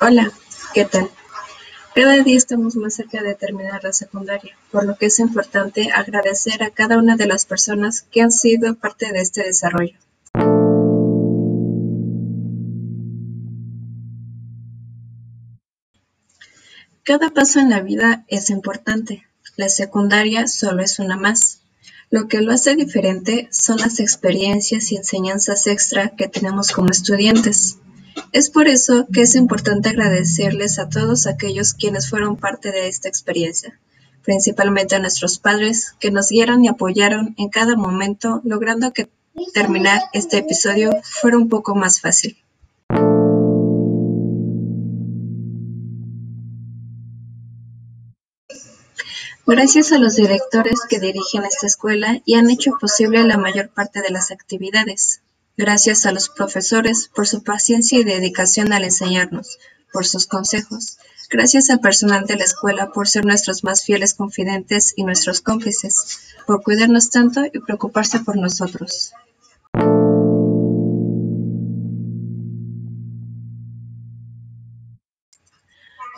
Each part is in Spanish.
Hola, ¿qué tal? Cada día estamos más cerca de terminar la secundaria, por lo que es importante agradecer a cada una de las personas que han sido parte de este desarrollo. Cada paso en la vida es importante. La secundaria solo es una más. Lo que lo hace diferente son las experiencias y enseñanzas extra que tenemos como estudiantes. Es por eso que es importante agradecerles a todos aquellos quienes fueron parte de esta experiencia, principalmente a nuestros padres que nos guiaron y apoyaron en cada momento, logrando que terminar este episodio fuera un poco más fácil. Gracias a los directores que dirigen esta escuela y han hecho posible la mayor parte de las actividades. Gracias a los profesores por su paciencia y dedicación al enseñarnos, por sus consejos. Gracias al personal de la escuela por ser nuestros más fieles confidentes y nuestros cómplices, por cuidarnos tanto y preocuparse por nosotros.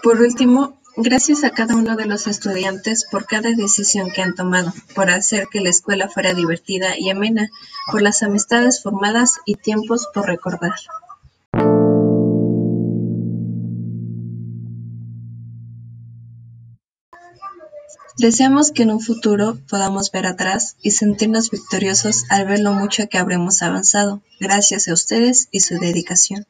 Por último, Gracias a cada uno de los estudiantes por cada decisión que han tomado, por hacer que la escuela fuera divertida y amena, por las amistades formadas y tiempos por recordar. Deseamos que en un futuro podamos ver atrás y sentirnos victoriosos al ver lo mucho que habremos avanzado, gracias a ustedes y su dedicación.